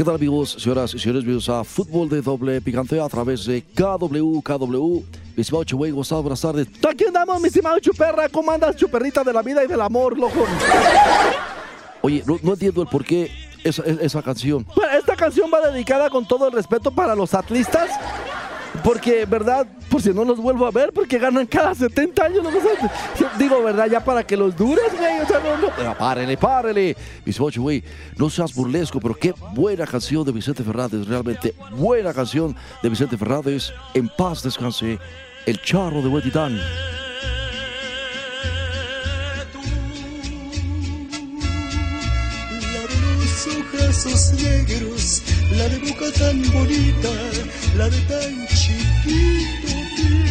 ¿Qué tal amigos, señoras y señores? Bienvenidos a Fútbol de Doble Picante a través de KW, KW. Mi estimado Chuey, Gonzalo, buenas tardes. Aquí andamos, mi estimado Chuperra. ¿Cómo andas, Chuperrita de la vida y del amor, loco? Oye, no, entiendo el por qué esa, esa canción. Bueno, esta canción va dedicada con todo el respeto para los atlistas. Porque, ¿verdad? Por si no los vuelvo a ver, porque ganan cada 70 años. ¿no? Digo, ¿verdad? Ya para que los dures, güey. O sea, no, no. Párele, párele. Mi estimado Chuey, no seas burlesco, pero qué buena canción de Vicente Fernández. Realmente buena canción de Vicente Fernández. En paz descanse el charro de Huetitán. Ojazos negros, la de boca tan bonita, la de tan chiquito pie.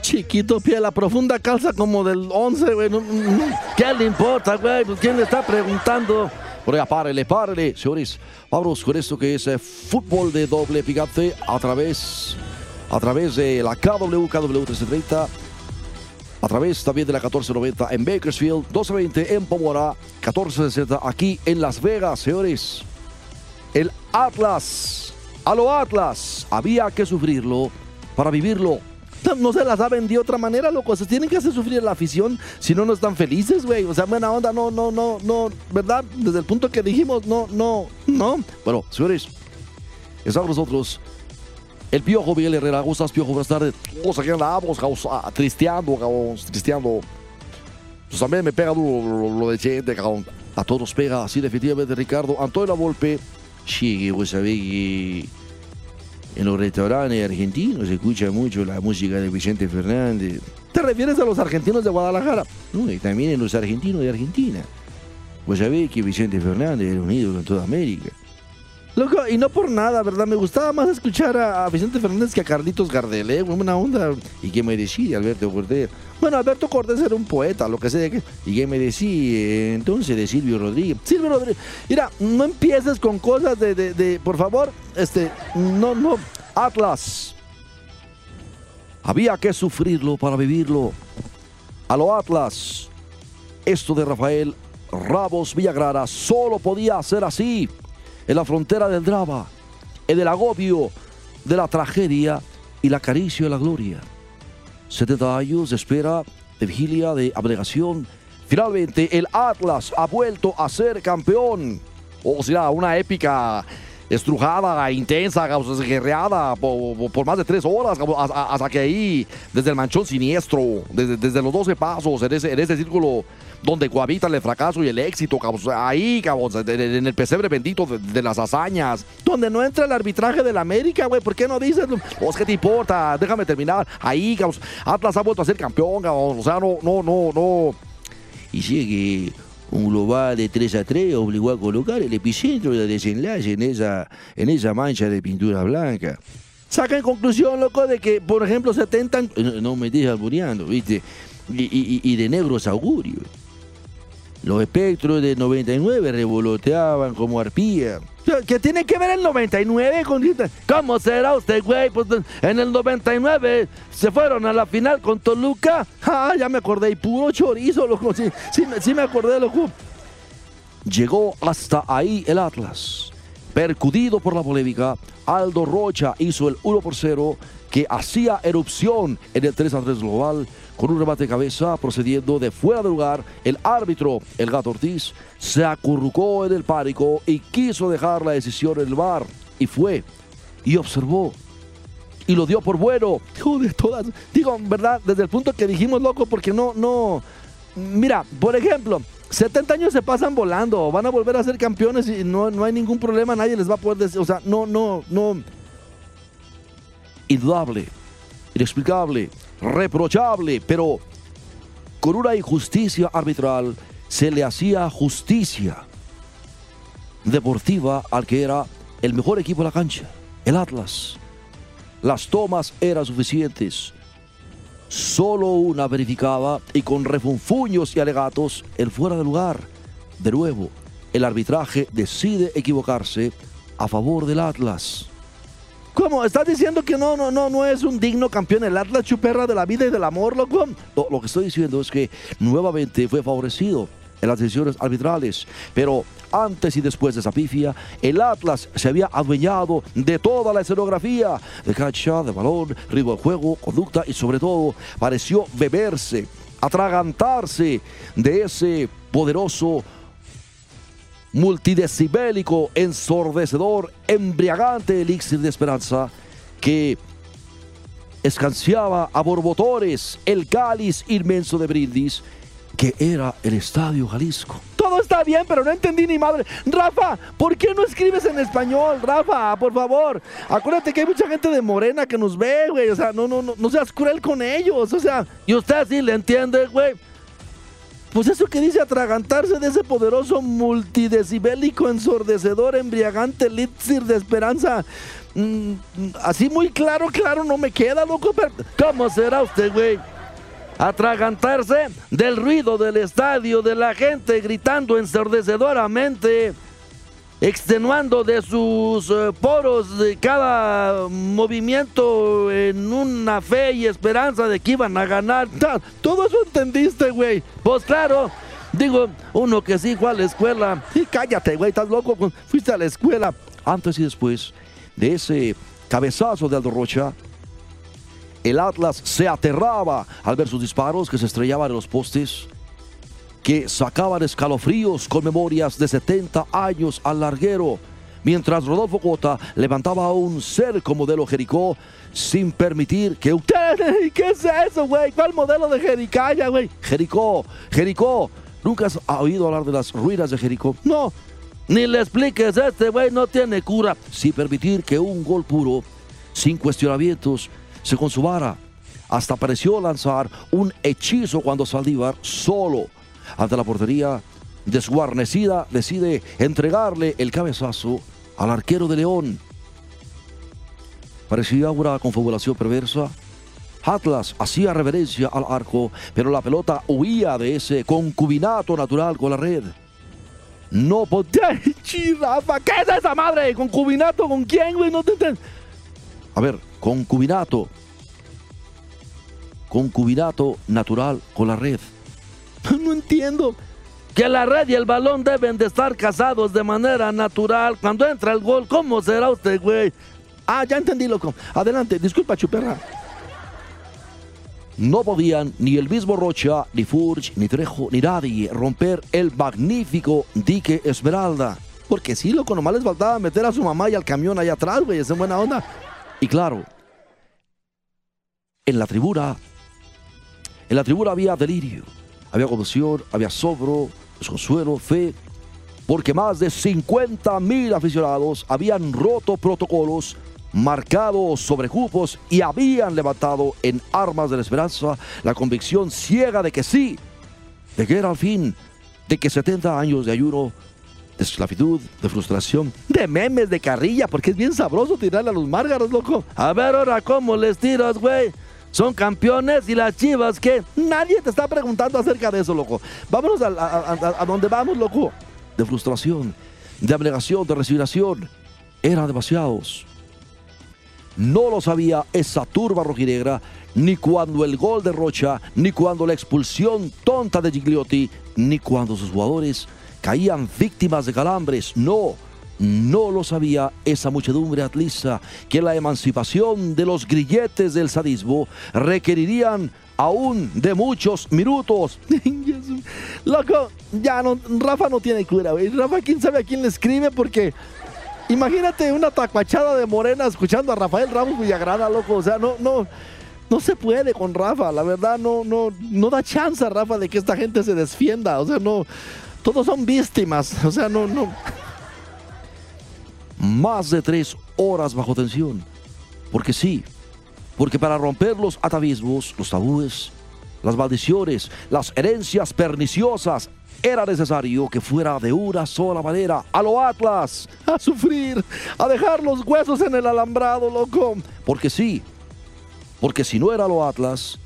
Chiquito pie, la profunda calza como del 11, güey. ¿Qué le importa, güey? Pues, ¿Quién le está preguntando? Allá, párele, párele. Señores, vámonos con esto que es eh, fútbol de doble picante a través, a través de la KW, KW 1330, a través también de la 1490 en Bakersfield, 1220 en Pomora, 1460 aquí en Las Vegas, señores. El Atlas, a lo Atlas, había que sufrirlo para vivirlo. No, se las saben de otra manera, loco. Se tienen que hacer sufrir la afición, si no, no están felices, güey. O sea, buena onda, no, no, no, no, ¿verdad? Desde el punto que dijimos, no, no, no. Bueno, señores, estamos nosotros. El Piojo Miguel Herrera, ¿cómo estás, Piojo? Buenas tardes. Vamos aquí andamos, tristeando, cabrón, tristeando. Pues también me pega duro lo, de gente, cabrón. A todos pega, sí, definitivamente, Ricardo. Antonio Volpe, sí, vos sabés que en los restaurantes argentinos se escucha mucho la música de Vicente Fernández. ¿Te refieres a los argentinos de Guadalajara? No, y también en los argentinos de Argentina. Vos sabés que Vicente Fernández era un ídolo en toda América. Loco, y no por nada, ¿verdad? Me gustaba más escuchar a, Vicente Fernández que a Carlitos Gardel, ¿eh? Buena onda. ¿Y qué me decía Alberto Cortés? Bueno, Alberto Cortés era un poeta, lo que sea. ¿Y qué me decía entonces de Silvio Rodríguez? Silvio Rodríguez, mira, no empieces con cosas de, de, de- por favor, este, no, no, Atlas. Había que sufrirlo para vivirlo. A lo Atlas. Esto de Rafael Rabos Villagrara solo podía ser así. En la frontera del drama, en el agobio de la tragedia y la caricia de la gloria. 70 años de espera, de vigilia, de abnegación. Finalmente, el Atlas ha vuelto a ser campeón. O sea, una épica estrujada, intensa, guerreada por, por- más de tres horas, hasta que ahí, desde el manchón siniestro, desde, desde los 12 pasos, en ese, en ese círculo donde cohabitan el fracaso y el éxito, ahí, causa, en el pesebre bendito de, las hazañas. donde no entra el arbitraje del América, güey, ¿por qué no dices? Vos, ¿qué te importa? Déjame terminar. Ahí, causa, Atlas ha vuelto a ser campeón, causa, o sea, no, no, no, no. Y sigue un global de 3 a 3 obligó a colocar el epicentro del desenlace en esa, en esa mancha de pintura blanca. Saca en conclusión, loco, de que, por ejemplo, se tentan... No, me estés albureando, ¿viste? Y, y- y de negros augurios. Los espectros del 99 revoloteaban como arpía. ¿Qué tiene que ver el 99 con... ¿Cómo será usted, güey? Pues en el 99 se fueron a la final con Toluca. Ah, ya me acordé, y puro chorizo, loco. Sí, sí, sí me acordé, loco. Llegó hasta ahí el Atlas. Percudido por la polémica, Aldo Rocha hizo el 1 por 0 que hacía erupción en el 3 a 3 global con un remate de cabeza procediendo de fuera de lugar. El árbitro, el gato Ortiz, se acurrucó en el pánico y quiso dejar la decisión en el bar. Y fue y observó y lo dio por bueno. De todas. Digo, ¿verdad? Desde el punto que dijimos, loco, porque no, no. Mira, por ejemplo, 70 años se pasan volando, van a volver a ser campeones y no, no hay ningún problema, nadie les va a poder decir, o sea, no, no, no. Indudable, inexplicable, reprochable, pero con una injusticia arbitral se le hacía justicia deportiva al que era el mejor equipo de la cancha, el Atlas. Las tomas eran suficientes. Solo una verificaba y con refunfuños y alegatos el fuera de lugar. De nuevo, el arbitraje decide equivocarse a favor del Atlas. ¿Cómo? ¿Estás diciendo que no, no, no, no es un digno campeón el Atlas chuperra de la vida y del amor, loco? Lo que estoy diciendo es que nuevamente fue favorecido en las decisiones arbitrales. Pero antes y después de esa pifia, el Atlas se había adueñado de toda la escenografía, de cancha, de balón, ritmo de juego, conducta y sobre todo pareció beberse, atragantarse de ese poderoso multidecibélico, ensordecedor, embriagante elixir de esperanza que escanciaba a borbotones el cáliz inmenso de brindis que era el Estadio Jalisco. Todo está bien, pero no entendí ni madre. Rafa, ¿por qué no escribes en español? Rafa, por favor. Acuérdate que hay mucha gente de Morena que nos ve, güey. O sea, no, no, no, no seas cruel con ellos. O sea, y usted sí le entiende, güey. Pues eso que dice atragantarse de ese poderoso multidecibélico, ensordecedor, embriagante elixir de esperanza. Mm, así muy claro, claro, no me queda, loco. Pero, ¿Cómo será usted, güey? atragantarse del ruido del estadio, de la gente gritando ensordecedoramente, extenuando de sus eh, poros de cada movimiento en una fe y esperanza de que iban a ganar. Todo eso entendiste, güey. Pues claro. Digo, uno que sí fue a la escuela. Y cállate, güey, estás loco. Fuiste a la escuela. Antes y después de ese cabezazo de Aldo Rocha, el Atlas se aterraba al ver sus disparos que se estrellaban en los postes, que sacaban escalofríos con memorias de 70 años al larguero, mientras Rodolfo Cota levantaba un cerco modelo Jericó sin permitir que usted... ¿Qué es eso, güey? ¿Cuál modelo de Jericaya, güey? Jericó, Jericó. ¿Nunca has oído hablar de las ruinas de Jericó? No. Ni le expliques, este güey no tiene cura. Sin permitir que un gol puro, sin cuestionamientos, se consumara. Hasta pareció lanzar un hechizo cuando Saldívar, solo ante la portería desguarnecida, decide entregarle el cabezazo al arquero de León. Parecía una confabulación perversa. Atlas hacía reverencia al arco, pero la pelota huía de ese concubinato natural con la red. No podía. Rafa, ¿qué es esa madre? ¿Concubinato con quién, güey? No te A ver, concubinato. Concubinato natural con la red. No entiendo. Que la red y el balón deben de estar casados de manera natural. Cuando entra el gol, ¿cómo será usted, güey? Ah, ya entendí, loco. Adelante, disculpa, chuperra. No podían ni el mismo Rocha, ni Furch, ni Trejo, ni nadie romper el magnífico dique Esmeralda. Porque sí, loco, nomás les faltaba meter a su mamá y al camión allá atrás, güey, es en buena onda. Y claro, en la tribuna, en la tribuna había delirio, había conducción, había sobro, desconsuelo, fe, porque más de 50 mil aficionados habían roto protocolos, marcado sobre cupos y habían levantado en armas de la esperanza la convicción ciega de que sí, de que era al fin, de que 70 años de ayuno de esclavitud, de frustración, de memes, de carrilla, porque es bien sabroso tirarle a los márgaros, loco. A ver ahora cómo les tiras, güey. Son campeones y las chivas que nadie te está preguntando acerca de eso, loco. Vámonos a, a donde vamos, loco. De frustración, de abnegación, de resignación. Eran demasiados. No lo sabía esa turba rojinegra, ni cuando el gol de Rocha, ni cuando la expulsión tonta de Gigliotti, ni cuando sus jugadores caían víctimas de calambres. No, no lo sabía esa muchedumbre atlista que la emancipación de los grilletes del sadismo requerirían aún de muchos minutos. Loco, ya no, Rafa no tiene cura, güey. Rafa, quién sabe a quién le escribe porque Imagínate una tacuachada de Morena escuchando a Rafael Ramos Villagrana, loco. O sea, no, no, no se puede con Rafa. La verdad, no, no, no da chance a Rafa de que esta gente se defienda. O sea, no. Todos son víctimas. O sea, no, no. Más de tres horas bajo tensión. Porque sí, porque para romper los atavismos, los tabúes, las maldiciones, las herencias perniciosas, era necesario que fuera de una sola manera, a lo Atlas, a sufrir, a dejar los huesos en el alambrado, loco. Porque sí, porque si no era lo Atlas,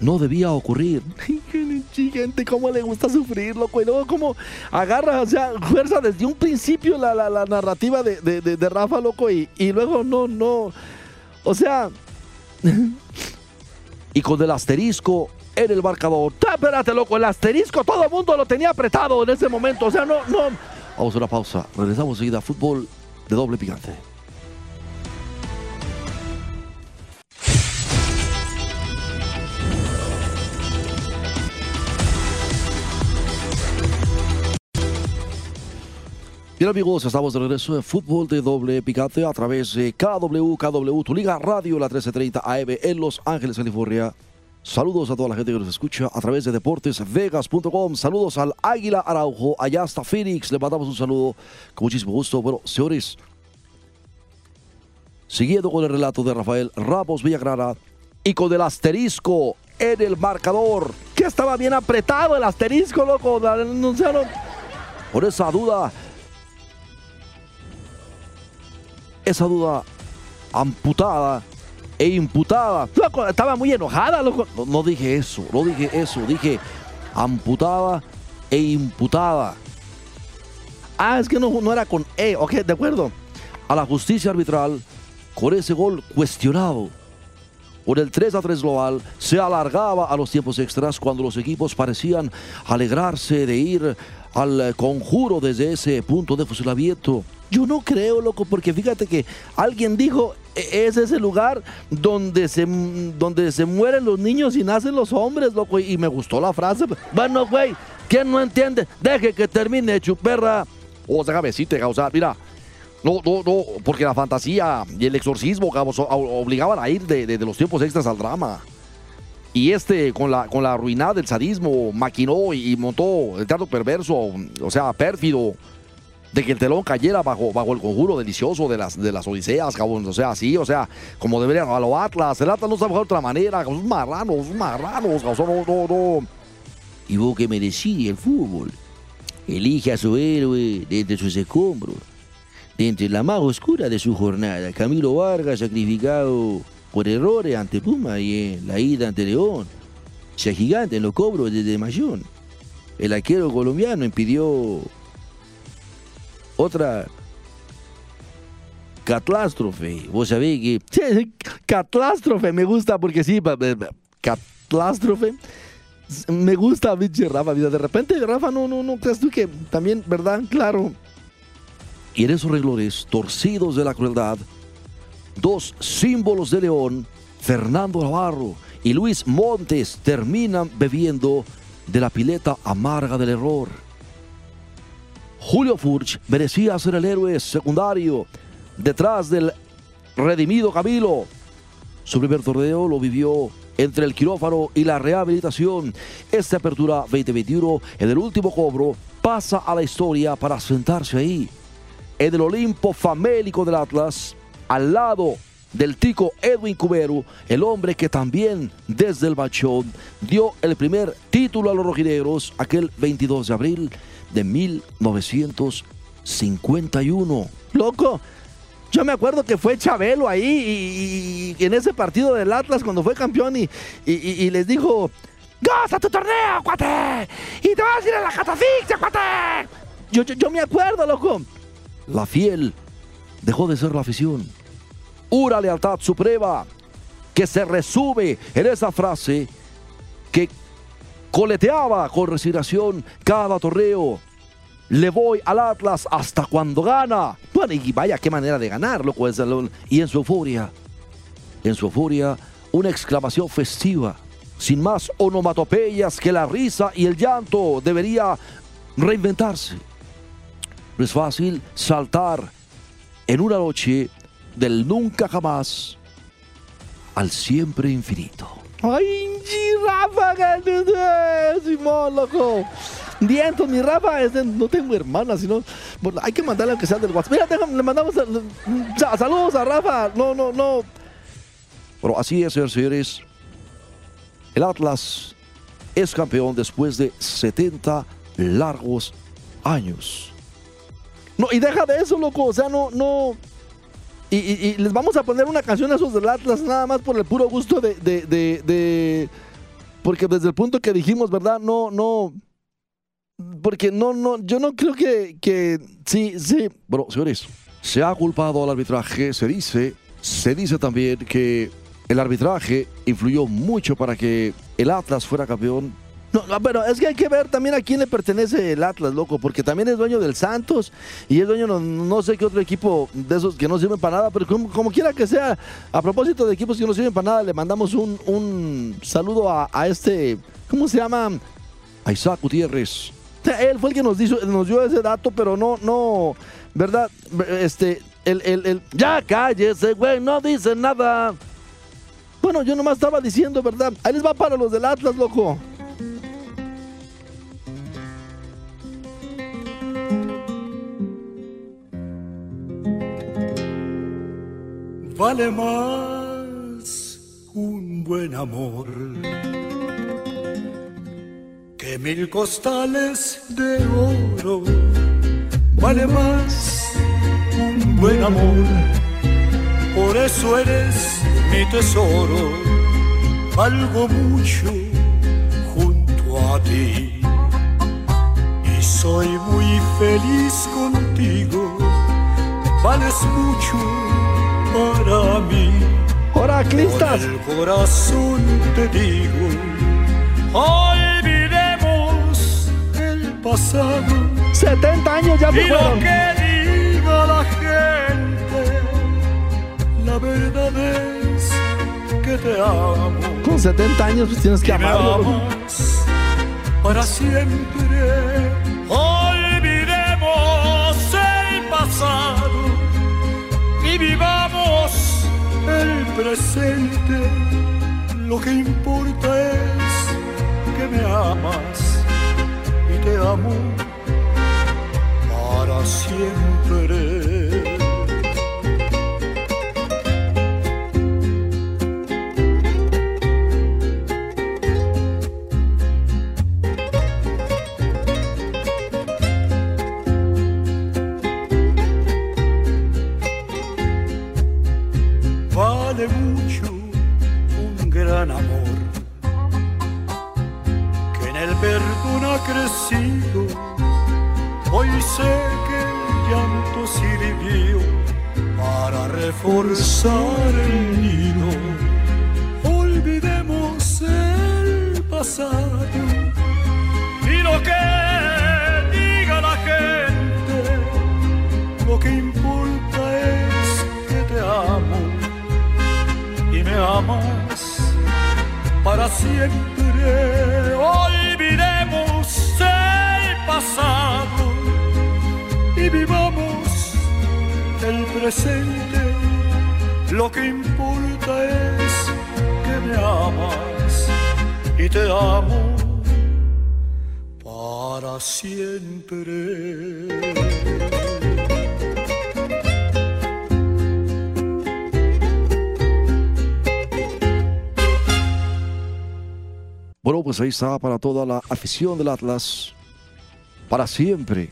no debía ocurrir. Gente, cómo le gusta sufrir, loco. Y luego cómo agarra, o sea, fuerza desde un principio la, la, narrativa de, de, de, Rafa, loco. Y, y luego no, no. O sea... y con el asterisco en el marcador. Espérate, loco, el asterisco todo el mundo lo tenía apretado en ese momento. O sea, no, no. Vamos a una pausa. Regresamos enseguida a fútbol de doble picante. Bien amigos, estamos de regreso en fútbol de doble picante a través de KW, KW, tu liga radio, la 1330 AM en Los Ángeles, California. Saludos a toda la gente que nos escucha a través de deportesvegas.com. Saludos al Águila Araujo, allá hasta Phoenix. Le mandamos un saludo con muchísimo gusto. Bueno, señores, siguiendo con el relato de Rafael Ramos Villagrana y con el asterisco en el marcador. Que estaba bien apretado el asterisco, loco. Por esa duda esa duda amputada e imputada. Estaba muy enojada, loco. No, dije eso, no dije eso, dije amputada e imputada. Ah, es que no, no era con E, ok, de acuerdo. A la justicia arbitral, con ese gol cuestionado. Por el 3 a 3 global, se alargaba a los tiempos extras cuando los equipos parecían alegrarse de ir al conjuro desde ese punto de fusilamiento. Yo no creo, loco, porque fíjate que alguien dijo, e-, es ese lugar donde se, donde se mueren los niños y nacen los hombres, loco, y me gustó la frase. Bueno, güey, ¿quién no entiende? Deje que termine, chuperra. O sea, cabecita, causar, mira. No, no, no, porque la fantasía y el exorcismo obligaban a ir de, los tiempos extras al drama. Y este, con la, con la ruina del sadismo, maquinó y montó el teatro perverso, o sea, pérfido, de que el telón cayera bajo, bajo el conjuro delicioso de las, de las Odiseas, cabrón. O sea, así, o sea, como debería a los Atlas. El Atlas no sabe de otra manera, son marranos, marranos, cabrón, no, no, no. Y vos que me decís, el fútbol. Elige a su héroe de entre sus escombros. De entre la más oscura de su jornada, Camilo Vargas sacrificado por errores ante Puma y en la ida ante León. Se gigante en los cobros desde Mayón. El arquero colombiano impidió otra catástrofe. Vos sabés que... catástrofe me gusta porque sí, catástrofe. Me gusta, pinche Rafa. De repente, Rafa, no, no, no, crees tú que también, ¿verdad? Claro. Y en esos reglores torcidos de la crueldad, dos símbolos de León, Fernando Navarro y Luis Montes, terminan bebiendo de la pileta amarga del error. Julio Furch merecía ser el héroe secundario detrás del redimido Camilo. Su primer torneo lo vivió entre el quirófano y la rehabilitación. Esta apertura 2021, en el último cobro, pasa a la historia para sentarse ahí, en el Olimpo famélico del Atlas, al lado del tico Edwin Cubero, el hombre que también desde el bachón dio el primer título a los rojinegros aquel 22 de abril de 1951. Loco, yo me acuerdo que fue Chabelo ahí y, en ese partido del Atlas cuando fue campeón y, y, les dijo, ¡Goza tu torneo, cuate! ¡Y te vas a ir a la catafixia, cuate! Yo, yo, me acuerdo, loco. La fiel dejó de ser la afición. Una lealtad suprema que se resume en esa frase que coleteaba con resignación cada torneo. Le voy al Atlas hasta cuando gana. Bueno, y vaya qué manera de ganarlo, pues. Y en su euforia, en su euforia, una exclamación festiva, sin más onomatopeyas que la risa y el llanto, debería reinventarse. No es fácil saltar en una noche del nunca jamás al siempre infinito. Ay, Rafa, Simón, loco. Diento, mi Rafa, no tengo hermana, sino hay que mandarle aunque sea del WhatsApp. Mira, déjame, le mandamos sa- saludos a Rafa. No, no, no. Bueno, así es, señores señores. El Atlas es campeón después de 70 largos años. No, y deja de eso, loco. O sea, no, no. Y, y- les vamos a poner una canción a esos del Atlas, nada más por el puro gusto de, de, de- de- Porque desde el punto que dijimos, ¿verdad? No, no. Porque no, no, yo no creo que, que sí, sí. Bueno, señores, se ha culpado al arbitraje, se dice, se dice también que el arbitraje influyó mucho para que el Atlas fuera campeón. No, no, pero es que hay que ver también a quién le pertenece el Atlas, loco, porque también es dueño del Santos y es dueño no, no sé qué otro equipo de esos que no sirven para nada, pero como, quiera que sea, a propósito de equipos que no sirven para nada, le mandamos un, un saludo a, este, ¿cómo se llama? A Isaac Gutiérrez. Él fue el que nos, dijo, nos dio ese dato, pero no, no, ¿verdad? Este, el, el, el, ya cállese, güey, no dice nada. Bueno, yo nomás estaba diciendo, ¿verdad? Ahí les va para los del Atlas, loco. Vale más un buen amor que mil costales de oro. Vale más un buen amor, por eso eres mi tesoro. Valgo mucho junto a ti y soy muy feliz contigo. Vales mucho para mí. Oraclistas. Con el corazón te digo, olvidemos el pasado 70 años ya se y lo fueron. que diga la gente. La verdad es que te amo Con 70 años pues tienes que me amarlo. para siempre. Presente. Lo que importa es que me amas y te amo para siempre. El perdón ha crecido. Hoy sé que el llanto sirvió para reforzar el nido. Olvidemos el pasado y lo que diga la gente. Lo que importa es que te amo y me amas para siempre. Pasado y vivamos el presente. Lo que importa es que me amas y te amo para siempre. Bueno, pues ahí está para toda la afición del Atlas. Para siempre.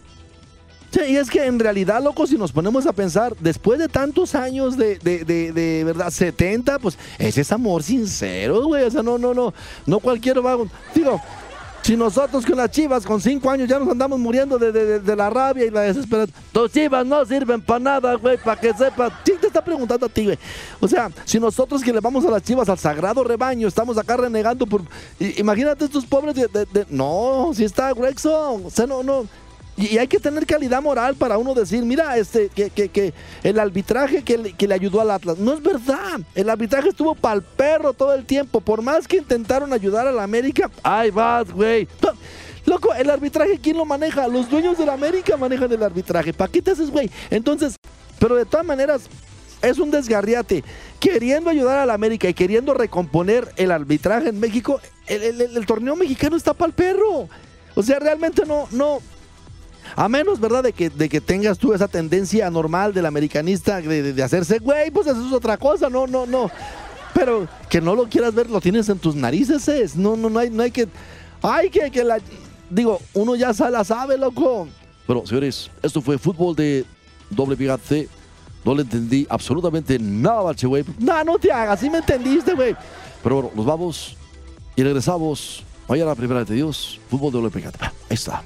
Sí, y es que en realidad, loco, si nos ponemos a pensar, después de tantos años de, de, de, verdad, 70, pues ese es amor sincero, güey. O sea, no, no, no, no cualquiera va. Digo, si nosotros con las chivas con 5 años ya nos andamos muriendo de, de- de- de la rabia y la desesperación. Tus chivas no sirven para nada, güey, para que sepas. ¿Quién te está preguntando a ti, güey? O sea, si nosotros que le vamos a las chivas al sagrado rebaño estamos acá renegando por. Imagínate estos pobres de. no, si está Grexon. O sea, no, no. Y, hay que tener calidad moral para uno decir, mira, este, que, que, que el arbitraje que le, que le ayudó al Atlas. No es verdad. El arbitraje estuvo pa'l perro todo el tiempo. Por más que intentaron ayudar a la América, ahí vas, güey. Loco, el arbitraje, ¿quién lo maneja? Los dueños de la América manejan el arbitraje. ¿Para qué te haces, güey? Entonces, Pero de todas maneras, es un desgarriate. Queriendo ayudar a la América y queriendo recomponer el arbitraje en México, el, torneo mexicano está para el perro. O sea, realmente no, no. A menos, ¿verdad?, de que, de que tengas tú esa tendencia normal del americanista de, hacerse, güey, pues eso es otra cosa, no, no, no. Pero que no lo quieras ver, lo tienes en tus narices, es. No, no, no hay, no hay que. Ay, que, que la. Digo, uno ya la sabe, loco. Bueno, señores, esto fue fútbol de doble pegate. No le entendí absolutamente nada, Balche, güey. No, no te hagas, sí me entendiste, güey. Pero bueno, nos vamos y regresamos mañana, primera de Dios. Fútbol de doble pegate. Ahí está.